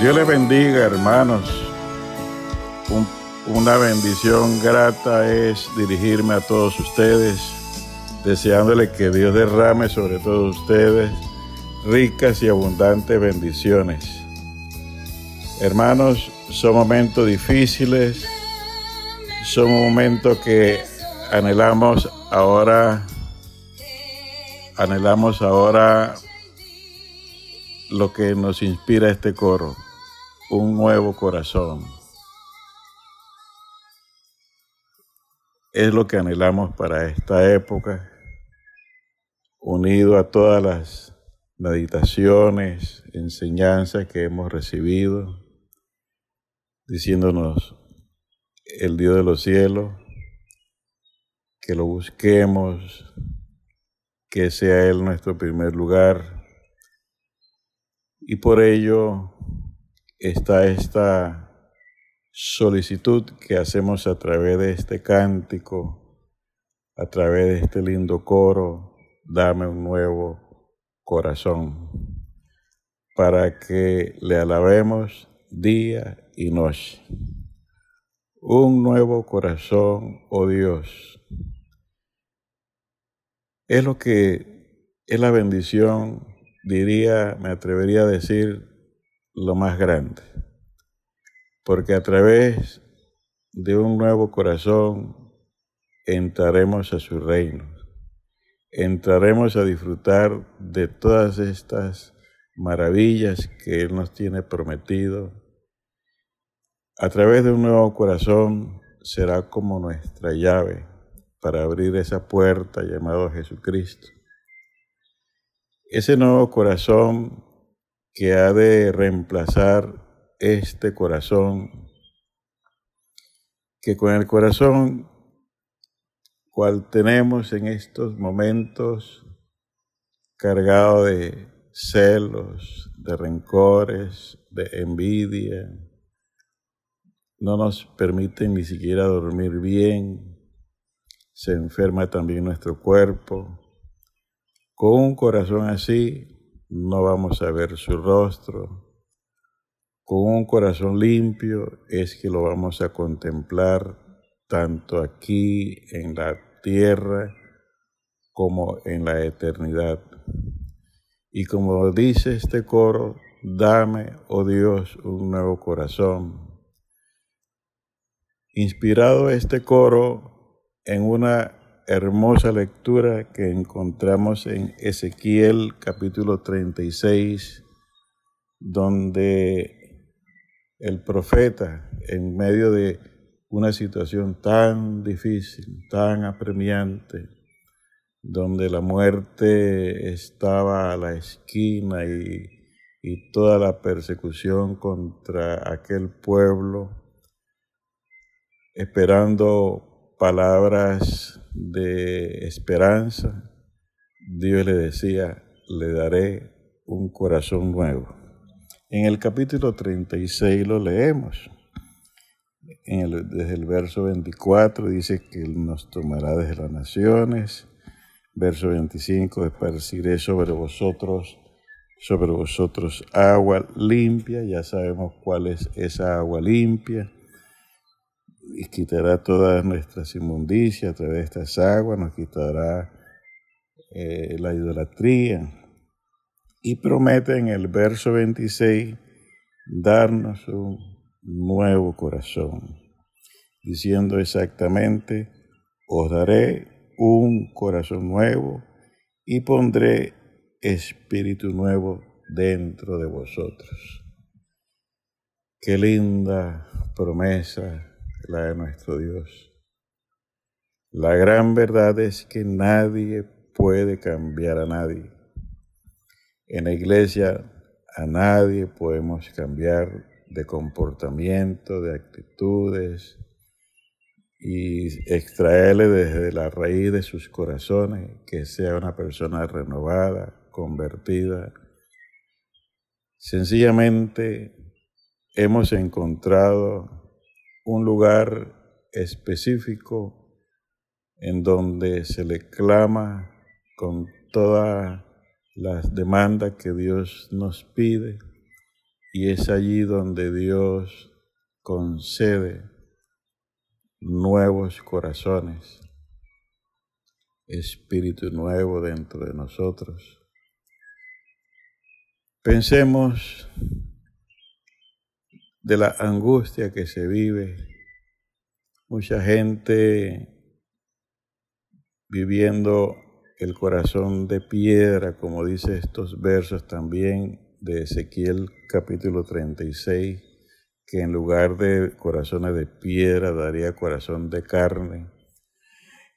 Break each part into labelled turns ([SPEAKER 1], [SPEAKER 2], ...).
[SPEAKER 1] Dios les bendiga, hermanos. Un- una bendición grata es dirigirme a todos ustedes, deseándole que Dios derrame sobre todos ustedes ricas y abundantes bendiciones. Hermanos, son momentos difíciles, son momentos que anhelamos ahora, anhelamos ahora lo que nos inspira este coro, un nuevo corazón. Es lo que anhelamos para esta época, unido a todas las meditaciones, enseñanzas que hemos recibido, diciéndonos el Dios de los cielos, que lo busquemos, que sea Él nuestro primer lugar. Y por ello está esta solicitud que hacemos a través de este cántico, a través de este lindo coro, dame un nuevo corazón, para que le alabemos día y noche. Un nuevo corazón, oh Dios. Es lo que es la bendición, diría, me atrevería a decir, lo más grande. Porque a través de un nuevo corazón entraremos a su reino. Entraremos a disfrutar de todas estas maravillas que Él nos tiene prometido. A través de un nuevo corazón será como nuestra llave para abrir esa puerta llamado Jesucristo. Ese nuevo corazón que ha de reemplazar este corazón, que con el corazón cual tenemos en estos momentos cargado de celos, de rencores, de envidia, no nos permiten ni siquiera dormir bien, se enferma también nuestro cuerpo. Con un corazón así no vamos a ver su rostro. Con un corazón limpio es que lo vamos a contemplar tanto aquí en la tierra como en la eternidad. Y como dice este coro, dame, oh Dios, un nuevo corazón. Inspirado este coro en una hermosa lectura que encontramos en Ezequiel capítulo 36, donde el profeta, en medio de una situación tan difícil, tan apremiante, donde la muerte estaba a la esquina y, y toda la persecución contra aquel pueblo, esperando palabras de esperanza, Dios le decía, le daré un corazón nuevo. En el capítulo 36 lo leemos. En el, desde el verso 24 dice que Él nos tomará desde las naciones. Verso 25, esparciré sobre vosotros, sobre vosotros agua limpia. Ya sabemos cuál es esa agua limpia. Y quitará todas nuestras inmundicias a través de estas aguas, nos quitará eh, la idolatría. Y promete en el verso 26 darnos un nuevo corazón, diciendo exactamente, os daré un corazón nuevo y pondré espíritu nuevo dentro de vosotros. Qué linda promesa la de nuestro Dios. La gran verdad es que nadie puede cambiar a nadie. En la iglesia a nadie podemos cambiar de comportamiento, de actitudes y extraerle desde la raíz de sus corazones que sea una persona renovada, convertida. Sencillamente hemos encontrado un lugar específico en donde se le clama con todas las demandas que Dios nos pide y es allí donde Dios concede nuevos corazones, espíritu nuevo dentro de nosotros. Pensemos de la angustia que se vive, mucha gente viviendo el corazón de piedra, como dice estos versos también de Ezequiel capítulo 36, que en lugar de corazones de piedra daría corazón de carne.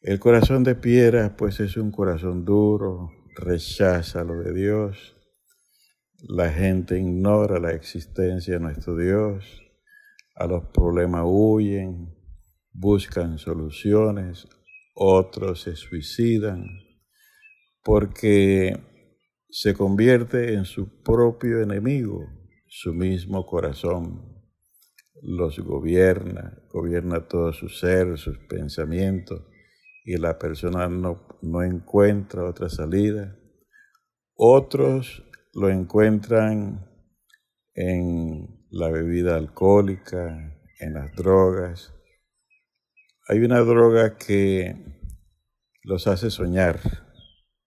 [SPEAKER 1] El corazón de piedra pues es un corazón duro, rechaza lo de Dios. La gente ignora la existencia de nuestro Dios. A los problemas huyen, buscan soluciones, otros se suicidan porque se convierte en su propio enemigo, su mismo corazón los gobierna, gobierna todo su ser, sus pensamientos, y la persona no, no encuentra otra salida. Otros lo encuentran en la bebida alcohólica, en las drogas. Hay una droga que los hace soñar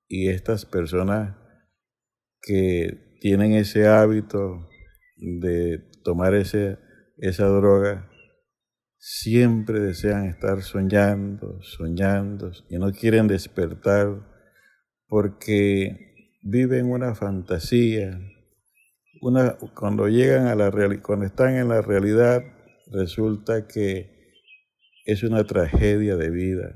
[SPEAKER 1] y estas personas que tienen ese hábito de tomar ese esa droga, siempre desean estar soñando, soñando y no quieren despertar porque viven una fantasía. Una, cuando llegan a la cuando están en la realidad, resulta que es una tragedia de vida.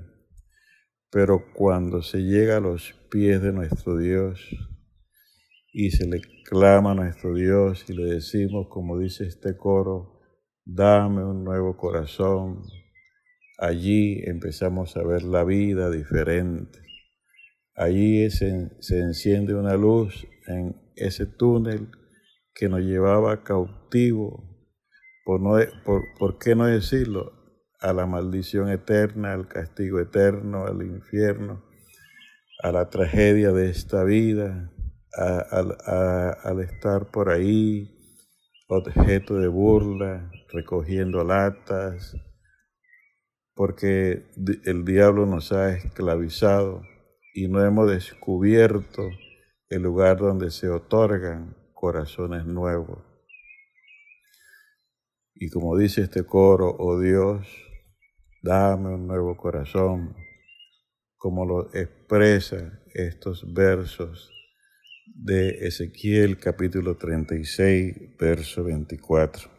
[SPEAKER 1] Pero cuando se llega a los pies de nuestro Dios y se le clama a nuestro Dios y le decimos, como dice este coro, dame un nuevo corazón. Allí empezamos a ver la vida diferente. Allí se, enciende una luz en ese túnel que nos llevaba cautivo, ¿por qué no decirlo? A la maldición eterna, al castigo eterno, al infierno, a la tragedia de esta vida, al estar por ahí objeto de burla, recogiendo latas, porque el diablo nos ha esclavizado y no hemos descubierto el lugar donde se otorgan corazones nuevos. Y como dice este coro, oh Dios, dame un nuevo corazón, como lo expresa estos versos de Ezequiel capítulo 36, verso 24.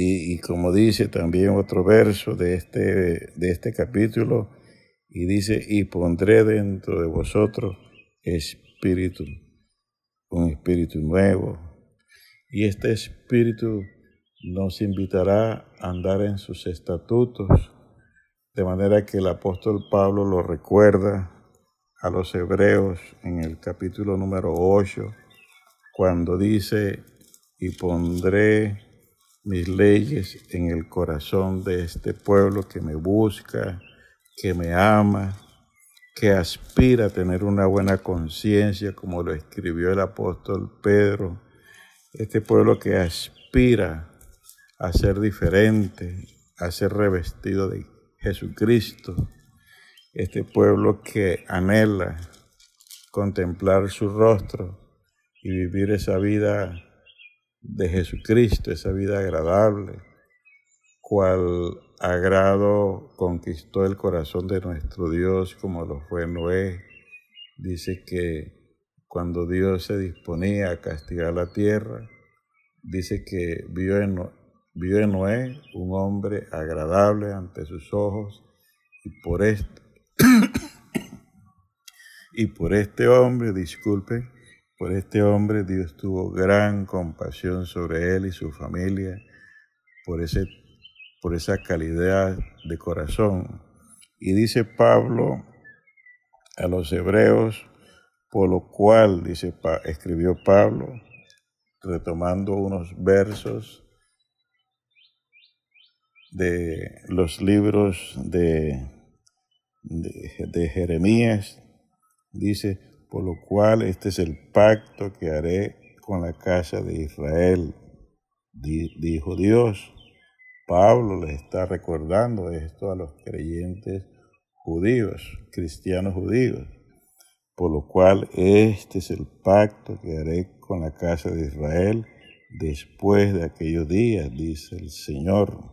[SPEAKER 1] Y, como dice también otro verso de este, de este capítulo, y dice, y pondré dentro de vosotros espíritu, un espíritu nuevo. Y este espíritu nos invitará a andar en sus estatutos, de manera que el apóstol Pablo lo recuerda a los hebreos en el capítulo número 8, cuando dice, y pondré mis leyes en el corazón de este pueblo que me busca, que me ama, que aspira a tener una buena conciencia, como lo escribió el apóstol Pedro, este pueblo que aspira a ser diferente, a ser revestido de Jesucristo, este pueblo que anhela contemplar su rostro y vivir esa vida de Jesucristo, esa vida agradable, cual agrado conquistó el corazón de nuestro Dios como lo fue Noé. Dice que cuando Dios se disponía a castigar la tierra, dice que vio en, Noé un hombre agradable ante sus ojos y por esto y por este hombre, disculpe, por este hombre Dios tuvo gran compasión sobre él y su familia, por, ese, por esa calidad de corazón. Y dice Pablo a los hebreos, por lo cual, dice, escribió Pablo, retomando unos versos de los libros de de, Jeremías, dice, por lo cual este es el pacto que haré con la casa de Israel, dijo Dios. Pablo les está recordando esto a los creyentes judíos, cristianos judíos, por lo cual este es el pacto que haré con la casa de Israel después de aquellos días, dice el Señor.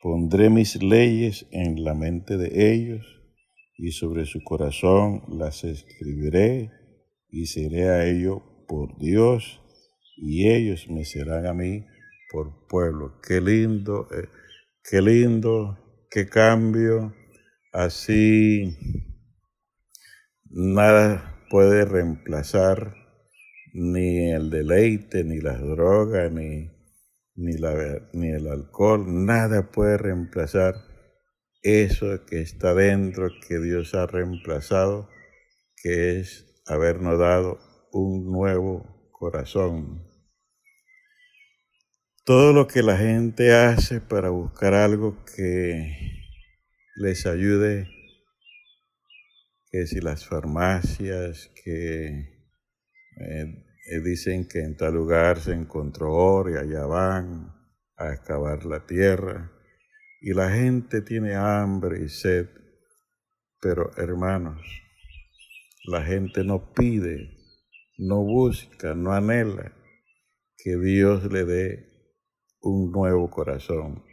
[SPEAKER 1] Pondré mis leyes en la mente de ellos y sobre su corazón las escribiré y seré a ellos por Dios y ellos me serán a mí por pueblo. Qué lindo, eh, qué lindo, qué cambio. Así nada puede reemplazar ni el deleite, ni las drogas, ni, ni, la, ni el alcohol. Nada puede reemplazar eso que está dentro, que Dios ha reemplazado, que es habernos dado un nuevo corazón. Todo lo que la gente hace para buscar algo que les ayude, que si las farmacias, que eh, eh, dicen que en tal lugar se encontró oro y allá van a excavar la tierra, y la gente tiene hambre y sed, pero hermanos, la gente no pide, no busca, no anhela que Dios le dé un nuevo corazón,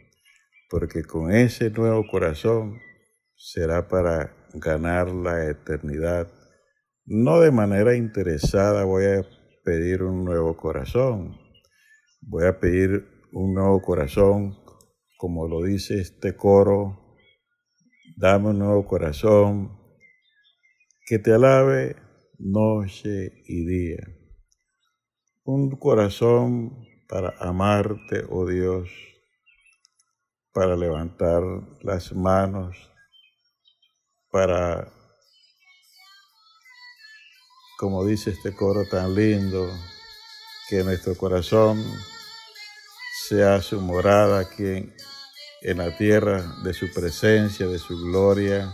[SPEAKER 1] porque con ese nuevo corazón será para ganar la eternidad. No de manera interesada voy a pedir un nuevo corazón, voy a pedir un nuevo corazón, como lo dice este coro, dame un nuevo corazón que te alabe noche y día. Un corazón para amarte, oh Dios, para levantar las manos, para, como dice este coro tan lindo, que nuestro corazón sea su morada aquí en, en la tierra de su presencia, de su gloria,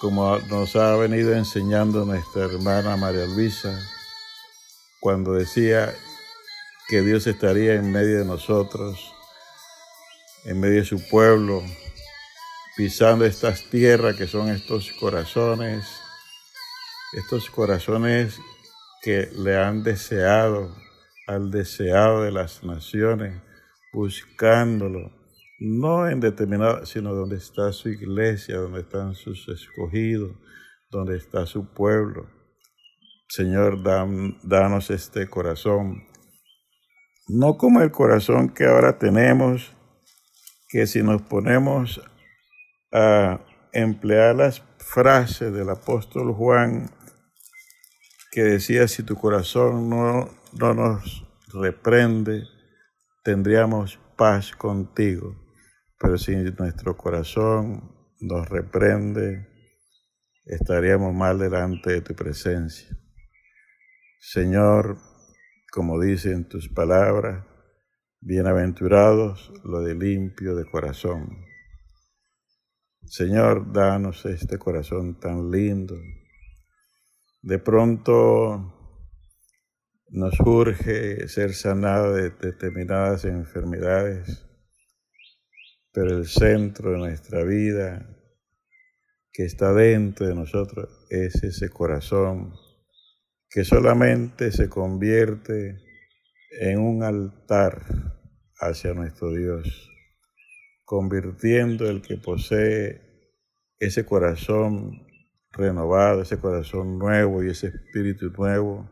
[SPEAKER 1] como nos ha venido enseñando nuestra hermana María Luisa, cuando decía, que Dios estaría en medio de nosotros, en medio de su pueblo, pisando estas tierras que son estos corazones, estos corazones que le han deseado, al deseado de las naciones, buscándolo, no en determinado, sino donde está su iglesia, donde están sus escogidos, donde está su pueblo. Señor, danos este corazón no como el corazón que ahora tenemos, que si nos ponemos a emplear las frases del apóstol Juan, que decía, si tu corazón no, no nos reprende, tendríamos paz contigo. Pero si nuestro corazón nos reprende, estaríamos mal delante de tu presencia. Señor, como dicen tus palabras, bienaventurados los de limpio de corazón. Señor, danos este corazón tan lindo. De pronto nos urge ser sanados de determinadas enfermedades, pero el centro de nuestra vida que está dentro de nosotros es ese corazón que solamente se convierte en un altar hacia nuestro Dios, convirtiendo el que posee ese corazón renovado, ese corazón nuevo y ese espíritu nuevo,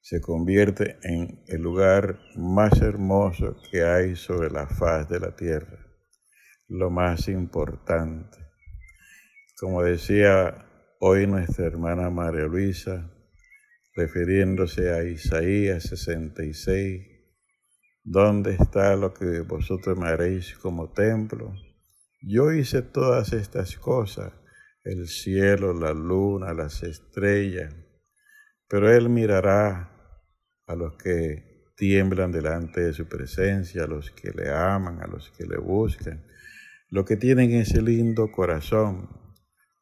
[SPEAKER 1] se convierte en el lugar más hermoso que hay sobre la faz de la tierra, lo más importante. Como decía Hoy nuestra hermana María Luisa, refiriéndose a Isaías 66, ¿dónde está lo que vosotros me haréis como templo? Yo hice todas estas cosas, el cielo, la luna, las estrellas, pero Él mirará a los que tiemblan delante de su presencia, a los que le aman, a los que le buscan, los que tienen ese lindo corazón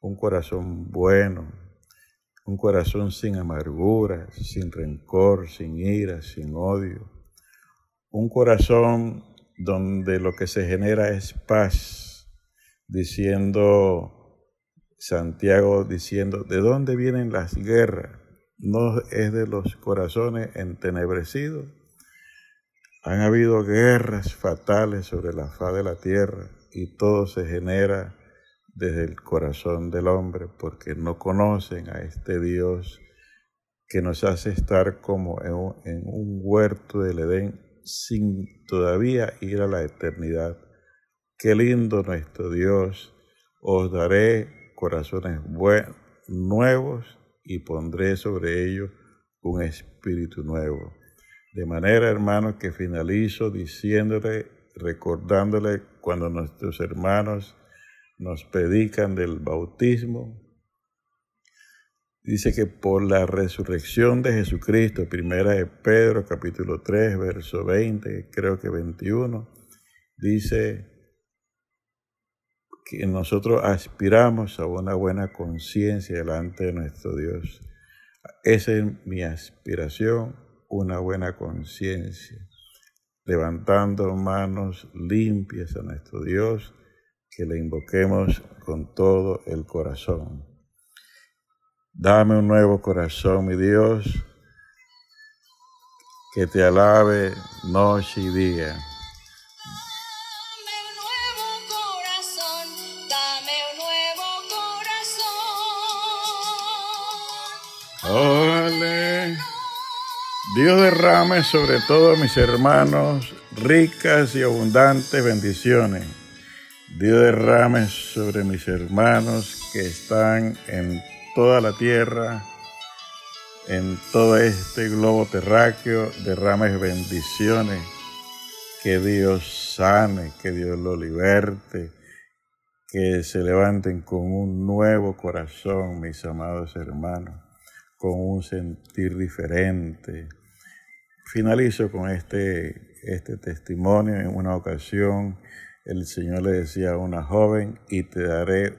[SPEAKER 1] un corazón bueno, un corazón sin amargura, sin rencor, sin ira, sin odio. Un corazón donde lo que se genera es paz, diciendo Santiago, diciendo, ¿de dónde vienen las guerras? No es de los corazones entenebrecidos. Han habido guerras fatales sobre la faz de la tierra y todo se genera desde el corazón del hombre porque no conocen a este Dios que nos hace estar como en un, huerto del Edén sin todavía ir a la eternidad. Qué lindo nuestro Dios. Os daré corazones nuevos y pondré sobre ellos un espíritu nuevo. De manera, hermanos, que finalizo diciéndole, recordándole cuando nuestros hermanos nos predican del bautismo, Dice que por la resurrección de Jesucristo, primera de Pedro capítulo 3, verso 20, creo que 21, dice que nosotros aspiramos a una buena conciencia delante de nuestro Dios. Esa es mi aspiración, una buena conciencia, levantando manos limpias a nuestro Dios, que le invoquemos con todo el corazón. Dame un nuevo corazón, mi Dios, que te alabe noche y día.
[SPEAKER 2] Dame un nuevo corazón, dame un nuevo corazón.
[SPEAKER 1] Órale. Dios derrame sobre todos mis hermanos ricas y abundantes bendiciones. Dios derrame sobre mis hermanos que están en toda la tierra, en todo este globo terráqueo, derrame bendiciones. Que Dios sane, que Dios lo liberte, que se levanten con un nuevo corazón, mis amados hermanos, con un sentir diferente. Finalizo con este, este testimonio. En una ocasión el Señor le decía a una joven, y te daré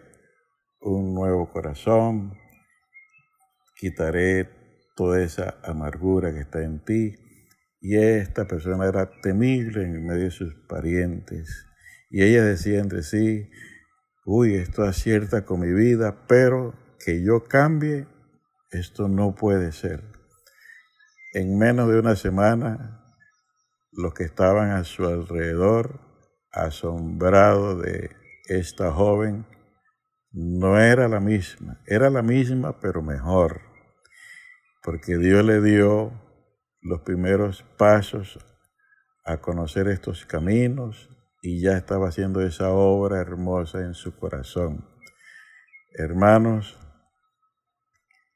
[SPEAKER 1] un nuevo corazón, quitaré toda esa amargura que está en ti. Y esta persona era temible en medio de sus parientes. Y ella decía entre sí, uy, esto acierta con mi vida, pero que yo cambie, esto no puede ser. En menos de una semana, los que estaban a su alrededor, asombrados de esta joven, no era la misma, era la misma pero mejor porque Dios le dio los primeros pasos a conocer estos caminos y ya estaba haciendo esa obra hermosa en su corazón. Hermanos,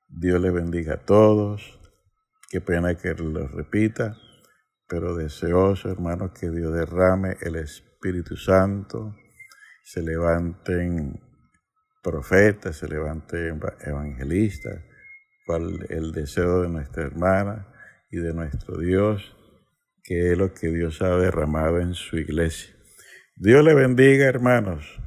[SPEAKER 1] Dios le bendiga a todos. Qué pena que lo repita, pero deseoso, hermanos, que Dios derrame el Espíritu Santo, se levanten profetas, se levanten evangelistas, cual el deseo de nuestra hermana y de nuestro Dios, que es lo que Dios ha derramado en su iglesia. Dios le bendiga, hermanos.